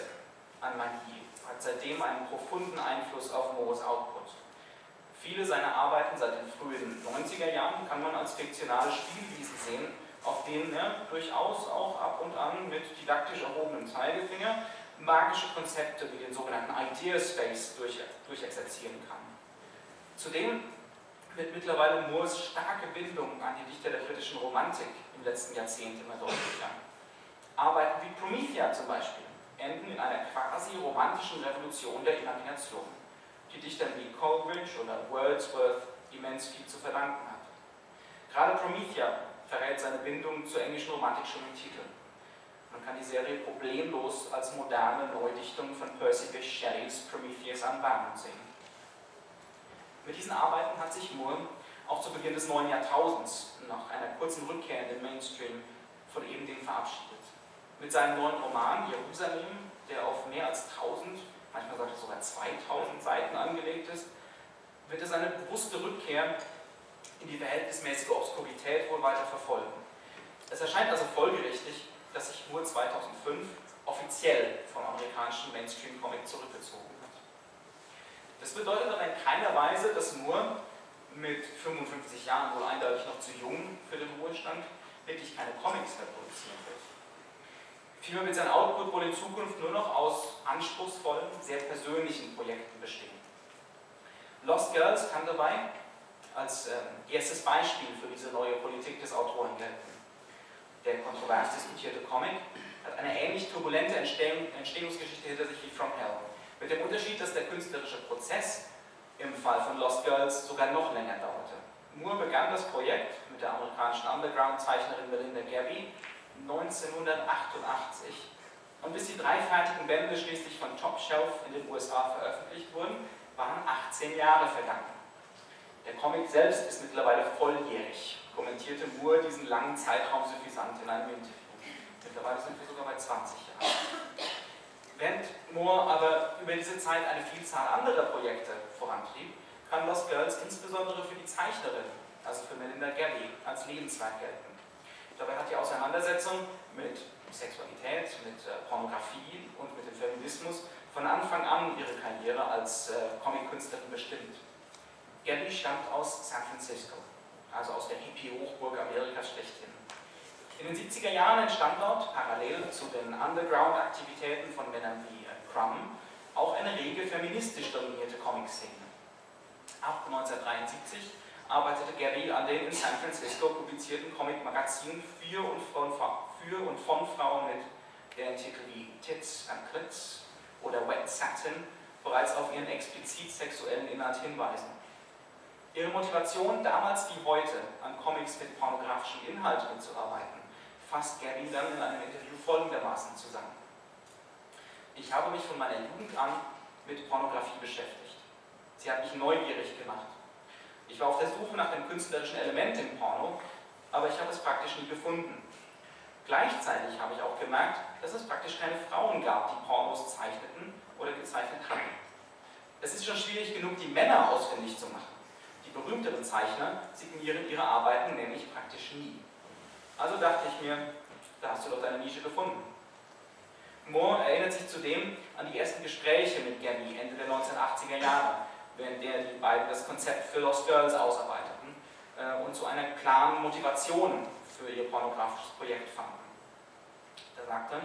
an Magie hat seitdem einen profunden Einfluss auf Moores Output. Viele seiner Arbeiten seit den frühen 90er Jahren kann man als fiktionale Spielwiesen sehen, auf denen er durchaus auch ab und an mit didaktisch erhobenem Zeigefinger magische Konzepte wie den sogenannten Idea Space durch, durchexerzieren kann. Zudem wird mittlerweile Moores starke Bindung an die Dichter der britischen Romantik im letzten Jahrzehnt immer deutlicher. Arbeiten wie Promethea zum Beispiel enden in einer quasi romantischen Revolution der Imagination, die Dichtern wie Coleridge oder Wordsworth immens viel zu verdanken hat. Gerade Promethea verrät seine Bindung zur englischen Romantik schon im Titel. Man kann die Serie problemlos als moderne Neudichtung von Percy Bysshe Shelleys Prometheus Unbound sehen. Mit diesen Arbeiten hat sich Moore auch zu Beginn des neuen Jahrtausends nach einer kurzen Rückkehr in den Mainstream von eben dem verabschiedet. Mit seinem neuen Roman Jerusalem, der auf mehr als 1000, manchmal sagt er sogar 2000 Seiten angelegt ist, wird er seine bewusste Rückkehr in die verhältnismäßige Obskurität wohl weiter verfolgen. Es erscheint also folgerichtig, dass sich Moore 2005 offiziell vom amerikanischen Mainstream-Comic zurückgezogen hat. Das bedeutet aber in keiner Weise, dass Moore mit 55 Jahren wohl eindeutig noch zu jung für den Ruhestand wirklich keine Comics mehr produzieren wird. Vielmehr wird sein Output wohl in Zukunft nur noch aus anspruchsvollen, sehr persönlichen Projekten bestehen. Lost Girls kann dabei als äh, erstes Beispiel für diese neue Politik des Autoren gelten der kontrovers diskutierte Comic, hat eine ähnlich turbulente Entstehung, Entstehungsgeschichte hinter sich wie From Hell. Mit dem Unterschied, dass der künstlerische Prozess im Fall von Lost Girls sogar noch länger dauerte. Moore begann das Projekt mit der amerikanischen Underground-Zeichnerin Melinda Gabby 1988 und bis die drei fertigen Bände schließlich von Top Shelf in den USA veröffentlicht wurden, waren 18 Jahre vergangen. Der Comic selbst ist mittlerweile volljährig kommentierte Moore diesen langen Zeitraum suffisant in einem Interview. Mittlerweile sind wir sogar bei 20 Jahren. Während Moore aber über diese Zeit eine Vielzahl anderer Projekte vorantrieb, kann Lost Girls insbesondere für die Zeichnerin, also für Melinda Gabby, als Lebenswerk gelten. Dabei hat die Auseinandersetzung mit Sexualität, mit äh, Pornografie und mit dem Feminismus von Anfang an ihre Karriere als äh, Comic-Künstlerin bestimmt. Gabby stammt aus San Francisco also aus der Hippie-Hochburg Amerikas schlechthin. In den 70er Jahren entstand dort, parallel zu den Underground-Aktivitäten von Männern wie äh, Crumb, auch eine rege feministisch dominierte Comic-Szene. Ab 1973 arbeitete Gary an den in San Francisco publizierten Comic-Magazinen für und, von, für und von Frauen mit deren Titel wie Tits and Clits oder Wet Satin bereits auf ihren explizit sexuellen Inhalt hinweisen. Ihre Motivation, damals wie heute, an Comics mit pornografischen Inhalt mitzuarbeiten, fasst Gary dann in einem Interview folgendermaßen zusammen. Ich habe mich von meiner Jugend an mit Pornografie beschäftigt. Sie hat mich neugierig gemacht. Ich war auf der Suche nach dem künstlerischen Element im Porno, aber ich habe es praktisch nie gefunden. Gleichzeitig habe ich auch gemerkt, dass es praktisch keine Frauen gab, die Pornos zeichneten oder gezeichnet hatten. Es ist schon schwierig genug, die Männer ausfindig zu machen. Die berühmteren Zeichner signieren ihre Arbeiten nämlich praktisch nie. Also dachte ich mir, da hast du doch deine Nische gefunden. Moore erinnert sich zudem an die ersten Gespräche mit Gabby Ende der 1980er Jahre, während der die beiden das Konzept für Lost Girls ausarbeiteten äh, und zu einer klaren Motivation für ihr pornografisches Projekt fanden. Er sagt dann,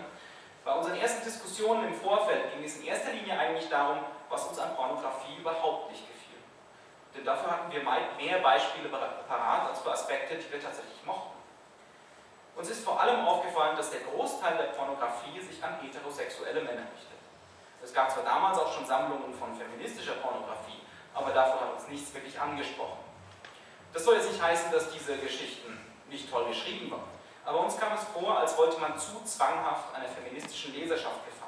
bei unseren ersten Diskussionen im Vorfeld ging es in erster Linie eigentlich darum, was uns an Pornografie überhaupt nicht gefiel. Denn dafür hatten wir mehr Beispiele parat als für Aspekte, die wir tatsächlich mochten. Uns ist vor allem aufgefallen, dass der Großteil der Pornografie sich an heterosexuelle Männer richtet. Es gab zwar damals auch schon Sammlungen von feministischer Pornografie, aber davon hat uns nichts wirklich angesprochen. Das soll jetzt nicht heißen, dass diese Geschichten nicht toll geschrieben waren. Aber uns kam es vor, als wollte man zu zwanghaft einer feministischen Leserschaft gefallen.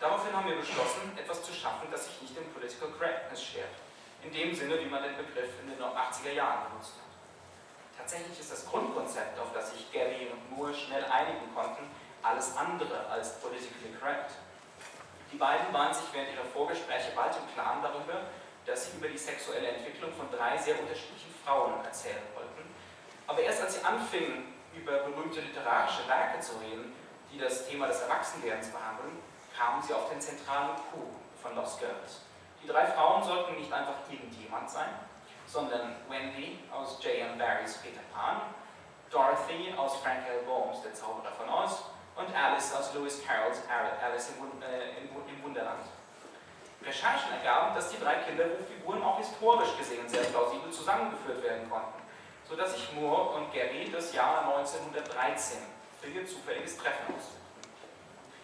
Daraufhin haben wir beschlossen, etwas zu schaffen, das sich nicht in Political Correctness schert. In dem Sinne, wie man den Begriff in den 80er Jahren benutzt hat. Tatsächlich ist das Grundkonzept, auf das sich Gabby und Moore schnell einigen konnten, alles andere als politically correct. Die beiden waren sich während ihrer Vorgespräche bald im Klaren darüber, dass sie über die sexuelle Entwicklung von drei sehr unterschiedlichen Frauen erzählen wollten aber erst als sie anfingen, über berühmte literarische Werke zu reden, die das Thema des Erwachsenwerdens behandeln, kamen sie auf den zentralen Coup von Lost Girls. Die drei Frauen sollten nicht einfach irgendjemand sein, sondern Wendy aus J.M. Barrys Peter Pan, Dorothy aus Frank L. Bohms Der Zauberer von Oz und Alice aus Lewis Carrolls Alice äh, im Wunderland. Recherchen ergaben, dass die drei Kinderbuchfiguren auch historisch gesehen sehr plausibel zusammengeführt werden konnten sodass sich Moore und Gary das Jahr 1913 für ihr zufälliges Treffen aussuchten.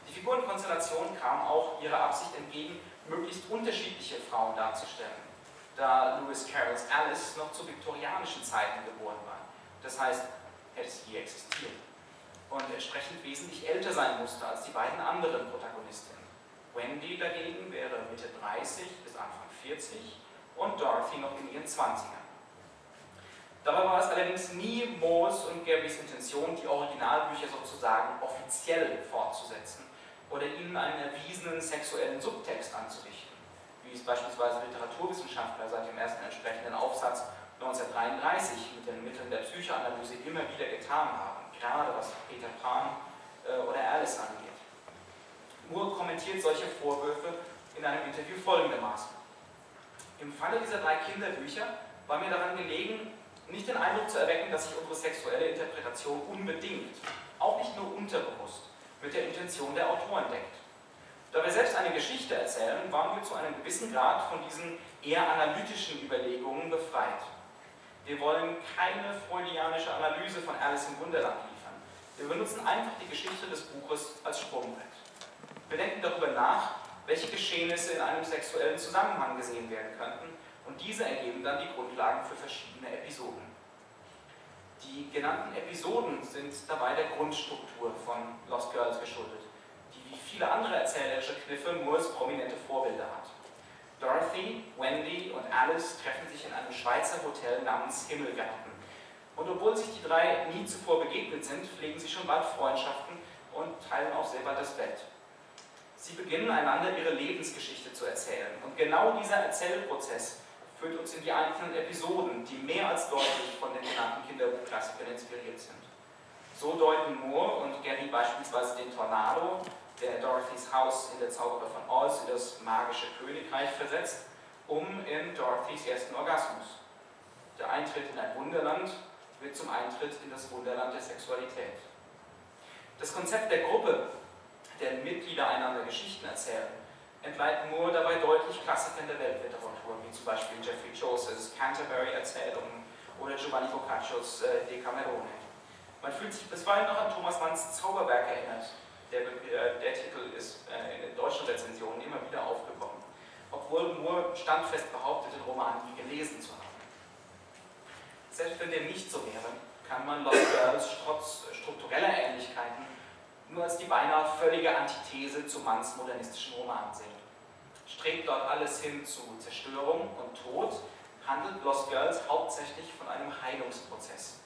Die Figurenkonstellation kam auch ihrer Absicht entgegen, möglichst unterschiedliche Frauen darzustellen, da Lewis Carrolls Alice noch zu viktorianischen Zeiten geboren war. Das heißt, hätte sie je existiert. Und entsprechend wesentlich älter sein musste als die beiden anderen Protagonistinnen. Wendy dagegen wäre Mitte 30 bis Anfang 40 und Dorothy noch in ihren 20ern. Dabei war es allerdings nie Moores und Garys Intention, die Originalbücher sozusagen offiziell fortzusetzen oder ihnen einen erwiesenen sexuellen Subtext anzurichten, wie es beispielsweise Literaturwissenschaftler seit dem ersten entsprechenden Aufsatz 1933 mit den Mitteln der Psychoanalyse immer wieder getan haben, gerade was Peter Pan äh, oder Alice angeht. Moore kommentiert solche Vorwürfe in einem Interview folgendermaßen. Im Falle dieser drei Kinderbücher war mir daran gelegen, nicht den Eindruck zu erwecken, dass sich unsere sexuelle Interpretation unbedingt, auch nicht nur unterbewusst, mit der Intention der Autoren deckt. Da wir selbst eine Geschichte erzählen, waren wir zu einem gewissen Grad von diesen eher analytischen Überlegungen befreit. Wir wollen keine freudianische Analyse von Alice im Wunderland liefern. Wir benutzen einfach die Geschichte des Buches als Sprungbrett. Wir denken darüber nach, welche Geschehnisse in einem sexuellen Zusammenhang gesehen werden könnten und diese ergeben dann die Grundlagen für verschiedene Episoden. Die genannten Episoden sind dabei der Grundstruktur von Lost Girls geschuldet, die wie viele andere erzählerische Kniffe Moores prominente Vorbilder hat. Dorothy, Wendy und Alice treffen sich in einem Schweizer Hotel namens Himmelgarten. Und obwohl sich die drei nie zuvor begegnet sind, pflegen sie schon bald Freundschaften und teilen auch selber das Bett. Sie beginnen einander ihre Lebensgeschichte zu erzählen. Und genau dieser Erzählprozess führt uns in die einzelnen Episoden, die mehr als deutlich von den genannten Kinderbuchklassikern inspiriert sind. So deuten Moore und Gary beispielsweise den Tornado, der Dorothys Haus in der Zauberer von Oz in das magische Königreich versetzt, um in Dorothys ersten Orgasmus. Der Eintritt in ein Wunderland wird zum Eintritt in das Wunderland der Sexualität. Das Konzept der Gruppe, deren Mitglieder einander Geschichten erzählen, entleiten Moore dabei deutlich Klassikern der Weltliteratur, wie zum Beispiel Geoffrey Chaucer's Canterbury-Erzählungen oder Giovanni Boccaccios äh, Decamerone. Man fühlt sich bisweilen noch an Thomas Manns Zauberwerk erinnert. Der, äh, der Titel ist äh, in den deutschen Rezensionen immer wieder aufgekommen, obwohl Moore standfest behauptet, den Roman nie gelesen zu haben. Selbst wenn dem nicht so wäre, kann man Lost Girls trotz struktureller Ähnlichkeiten nur als die beinahe völlige Antithese zu Manns modernistischen Roman sehen strebt dort alles hin zu Zerstörung und Tod, handelt Lost Girls hauptsächlich von einem Heilungsprozess.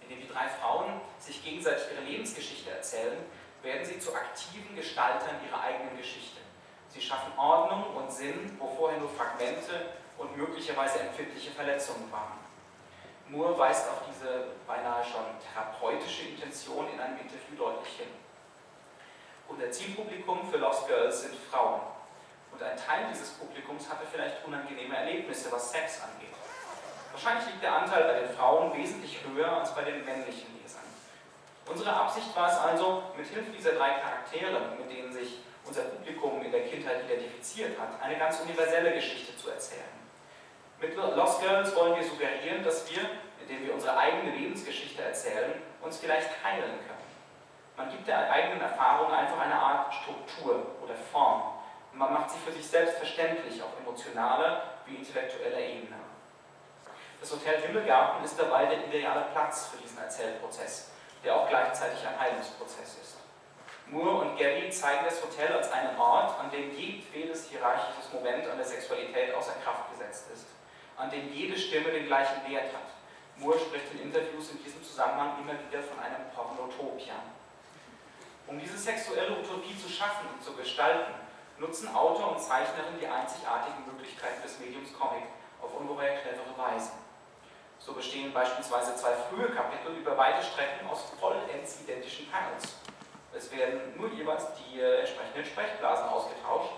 Indem die drei Frauen sich gegenseitig ihre Lebensgeschichte erzählen, werden sie zu aktiven Gestaltern ihrer eigenen Geschichte. Sie schaffen Ordnung und Sinn, wo vorher nur Fragmente und möglicherweise empfindliche Verletzungen waren. Moore weist auf diese beinahe schon therapeutische Intention in einem Interview deutlich hin. Unser Zielpublikum für Lost Girls sind Frauen. Und ein Teil dieses Publikums hatte vielleicht unangenehme Erlebnisse, was Sex angeht. Wahrscheinlich liegt der Anteil bei den Frauen wesentlich höher als bei den männlichen Lesern. Unsere Absicht war es also, mit Hilfe dieser drei Charaktere, mit denen sich unser Publikum in der Kindheit identifiziert hat, eine ganz universelle Geschichte zu erzählen. Mit Lost Girls wollen wir suggerieren, dass wir, indem wir unsere eigene Lebensgeschichte erzählen, uns vielleicht heilen können. Man gibt der eigenen Erfahrung einfach eine Art Struktur oder Form. Man macht sie für sich selbst verständlich auf emotionaler wie intellektueller Ebene. Das Hotel Himmelgarten ist dabei der ideale Platz für diesen Erzählprozess, der auch gleichzeitig ein Heilungsprozess ist. Moore und Gary zeigen das Hotel als einen Ort, an dem jedwedes hierarchisches Moment an der Sexualität außer Kraft gesetzt ist, an dem jede Stimme den gleichen Wert hat. Moore spricht in Interviews in diesem Zusammenhang immer wieder von einem Pornotopia. Um diese sexuelle Utopie zu schaffen und zu gestalten, nutzen Autor und Zeichnerin die einzigartigen Möglichkeiten des Mediums Comic auf ungeheuer clevere Weise. So bestehen beispielsweise zwei frühe Kapitel über weite Strecken aus vollends identischen Panels. Es werden nur jeweils die äh, entsprechenden Sprechblasen ausgetauscht,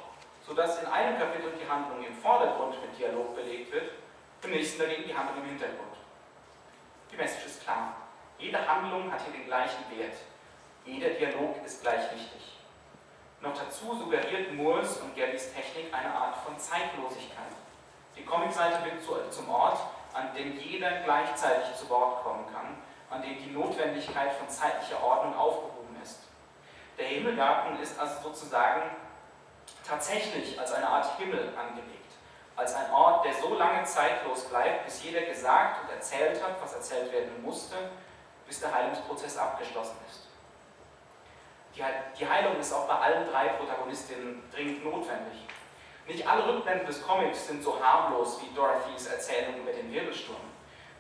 sodass in einem Kapitel die Handlung im Vordergrund mit Dialog belegt wird, im nächsten dagegen die Handlung im Hintergrund. Die Message ist klar. Jede Handlung hat hier den gleichen Wert. Jeder Dialog ist gleich wichtig. Noch dazu suggeriert Moores und Gallys Technik eine Art von Zeitlosigkeit. Die Comicseite wird zum Ort, an dem jeder gleichzeitig zu Wort kommen kann, an dem die Notwendigkeit von zeitlicher Ordnung aufgehoben der Himmelgarten ist also sozusagen tatsächlich als eine Art Himmel angelegt, als ein Ort, der so lange zeitlos bleibt, bis jeder gesagt und erzählt hat, was erzählt werden musste, bis der Heilungsprozess abgeschlossen ist. Die Heilung ist auch bei allen drei Protagonistinnen dringend notwendig. Nicht alle Rückblenden des Comics sind so harmlos wie Dorothys Erzählung über den Wirbelsturm.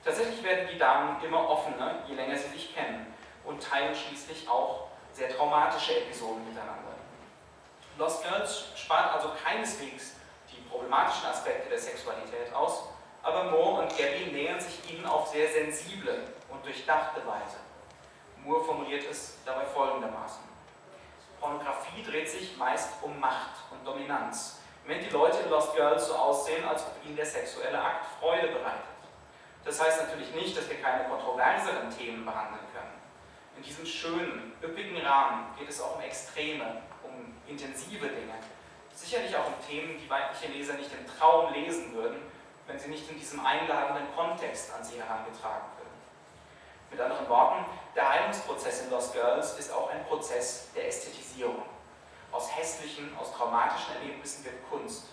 Tatsächlich werden die Damen immer offener, je länger sie sich kennen und teilen schließlich auch sehr traumatische Episoden miteinander. Lost Girls spart also keineswegs die problematischen Aspekte der Sexualität aus, aber Moore und Gabby nähern sich ihnen auf sehr sensible und durchdachte Weise. Moore formuliert es dabei folgendermaßen. Pornografie dreht sich meist um Macht und Dominanz, wenn die Leute in Lost Girls so aussehen, als ob ihnen der sexuelle Akt Freude bereitet. Das heißt natürlich nicht, dass wir keine kontroverseren Themen behandeln können. In diesem schönen, üppigen Rahmen geht es auch um Extreme, um intensive Dinge. Sicherlich auch um Themen, die weibliche Leser nicht im Traum lesen würden, wenn sie nicht in diesem einladenden Kontext an sie herangetragen würden. Mit anderen Worten, der Heilungsprozess in Lost Girls ist auch ein Prozess der Ästhetisierung. Aus hässlichen, aus traumatischen Erlebnissen wird Kunst.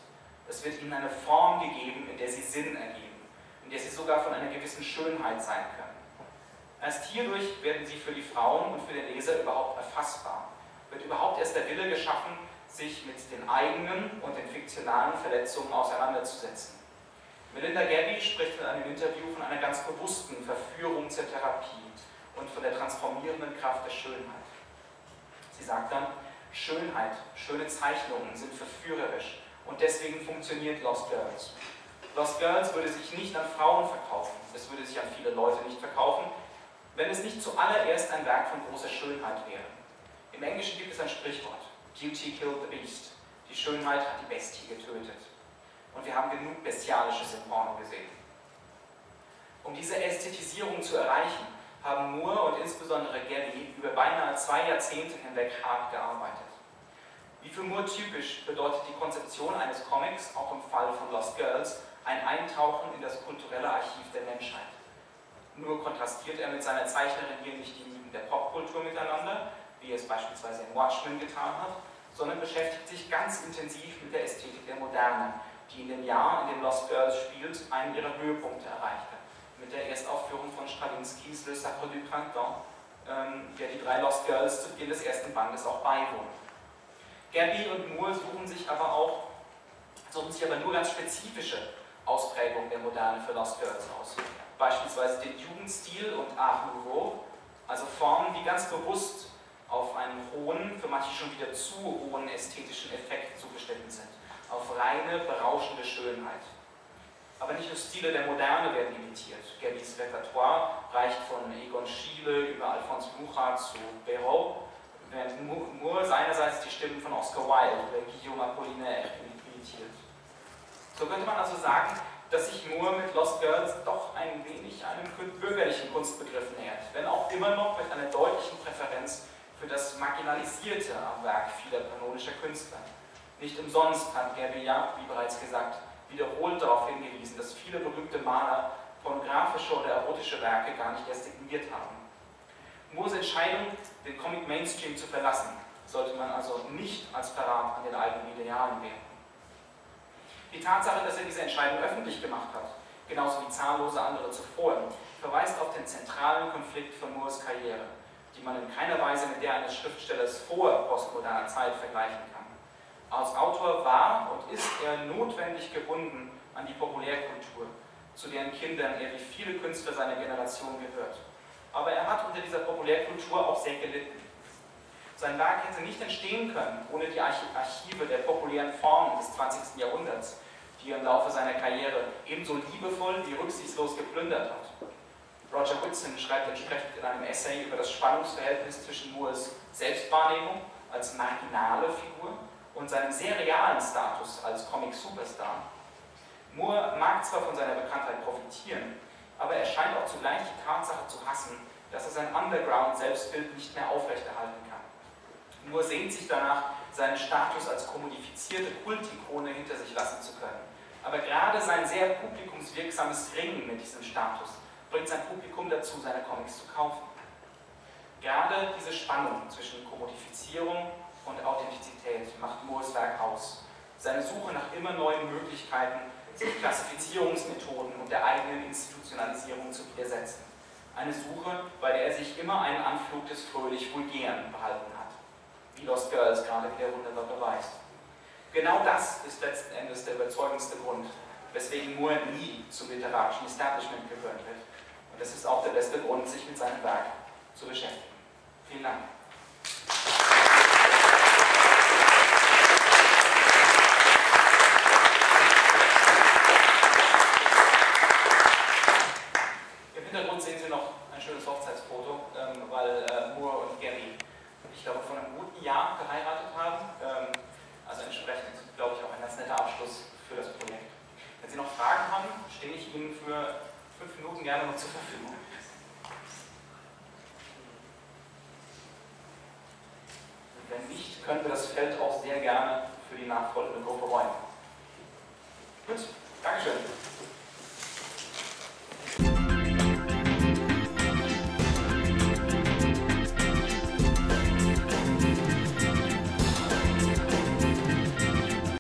Es wird ihnen eine Form gegeben, in der sie Sinn ergeben, in der sie sogar von einer gewissen Schönheit sein können. Erst hierdurch werden sie für die Frauen und für den Leser überhaupt erfassbar. Wird überhaupt erst der Wille geschaffen, sich mit den eigenen und den fiktionalen Verletzungen auseinanderzusetzen. Melinda Gabby spricht in einem Interview von einer ganz bewussten Verführung zur Therapie und von der transformierenden Kraft der Schönheit. Sie sagt dann, Schönheit, schöne Zeichnungen sind verführerisch und deswegen funktioniert Lost Girls. Lost Girls würde sich nicht an Frauen verkaufen, es würde sich an viele Leute nicht verkaufen, wenn es nicht zuallererst ein Werk von großer Schönheit wäre. Im Englischen gibt es ein Sprichwort, Beauty killed the beast. Die Schönheit hat die Bestie getötet. Und wir haben genug Bestialisches im Porno gesehen. Um diese Ästhetisierung zu erreichen, haben Moore und insbesondere Gary über beinahe zwei Jahrzehnte hinweg hart gearbeitet. Wie für Moore typisch bedeutet die Konzeption eines Comics, auch im Fall von Lost Girls, ein Eintauchen in das kulturelle Archiv der Menschheit. Nur kontrastiert er mit seiner Zeichnerin hier nicht die Mythen der Popkultur miteinander, wie es beispielsweise in Watchmen getan hat, sondern beschäftigt sich ganz intensiv mit der Ästhetik der Moderne, die in dem Jahr, in dem Lost Girls spielt, einen ihrer Höhepunkte erreichte. Mit der Erstaufführung von Strawinskys Le Sacre du Printemps, ähm, der die drei Lost Girls zu Beginn des ersten Bandes auch beiwohnt. Gabby und Moore suchen sich aber auch, suchen sich aber nur ganz spezifische Ausprägung der Moderne für Lost Girls aus. Beispielsweise den Jugendstil und Art Nouveau, also Formen, die ganz bewusst auf einen hohen, für manche schon wieder zu hohen ästhetischen Effekt zugeschnitten sind, auf reine, berauschende Schönheit. Aber nicht nur Stile der Moderne werden imitiert. Gabys Repertoire reicht von Egon Schiele über Alphonse Mucha zu Béraud, während Moore seinerseits die Stimmen von Oscar Wilde oder Guillaume Apollinaire imitiert. So könnte man also sagen, dass sich Moore mit Lost Girls doch ein wenig einem bürgerlichen Kunstbegriff nähert, wenn auch immer noch mit einer deutlichen Präferenz für das Marginalisierte am Werk vieler panonischer Künstler. Nicht umsonst hat Gerbilla, wie bereits gesagt, wiederholt darauf hingewiesen, dass viele berühmte Maler pornografische oder erotische Werke gar nicht erst signiert haben. Moores Entscheidung, den Comic Mainstream zu verlassen, sollte man also nicht als Verrat an den eigenen Idealen werten. Die Tatsache, dass er diese Entscheidung öffentlich gemacht hat, genauso wie zahllose andere zuvor, verweist auf den zentralen Konflikt von Moores Karriere, die man in keiner Weise mit der eines Schriftstellers vor postmoderner Zeit vergleichen kann. Als Autor war und ist er notwendig gebunden an die Populärkultur, zu deren Kindern er wie viele Künstler seiner Generation gehört. Aber er hat unter dieser Populärkultur auch sehr gelitten. Sein Werk hätte nicht entstehen können ohne die Archive der populären Formen des 20. Jahrhunderts, die er im Laufe seiner Karriere ebenso liebevoll wie rücksichtslos geplündert hat. Roger Whitson schreibt entsprechend in einem Essay über das Spannungsverhältnis zwischen Moores Selbstwahrnehmung als marginale Figur und seinem sehr realen Status als Comic-Superstar. Moore mag zwar von seiner Bekanntheit profitieren, aber er scheint auch zugleich die Tatsache zu hassen, dass er sein Underground-Selbstbild nicht mehr aufrechterhalten kann. Moore sehnt sich danach, seinen Status als kommodifizierte Kultikone hinter sich lassen zu können. Aber gerade sein sehr publikumswirksames Ringen mit diesem Status bringt sein Publikum dazu, seine Comics zu kaufen. Gerade diese Spannung zwischen Kommodifizierung und Authentizität macht Moores Werk aus. Seine Suche nach immer neuen Möglichkeiten, sich Klassifizierungsmethoden und der eigenen Institutionalisierung zu widersetzen. Eine Suche, bei der er sich immer einen Anflug des fröhlich Vulgären behalten hat, wie Lost Girls gerade wieder wunderbar beweist. Genau das ist letzten Endes der überzeugendste Grund, weswegen Moore nie zum literarischen Establishment gehört wird. Und das ist auch der beste Grund, sich mit seinem Werk zu beschäftigen. Vielen Dank.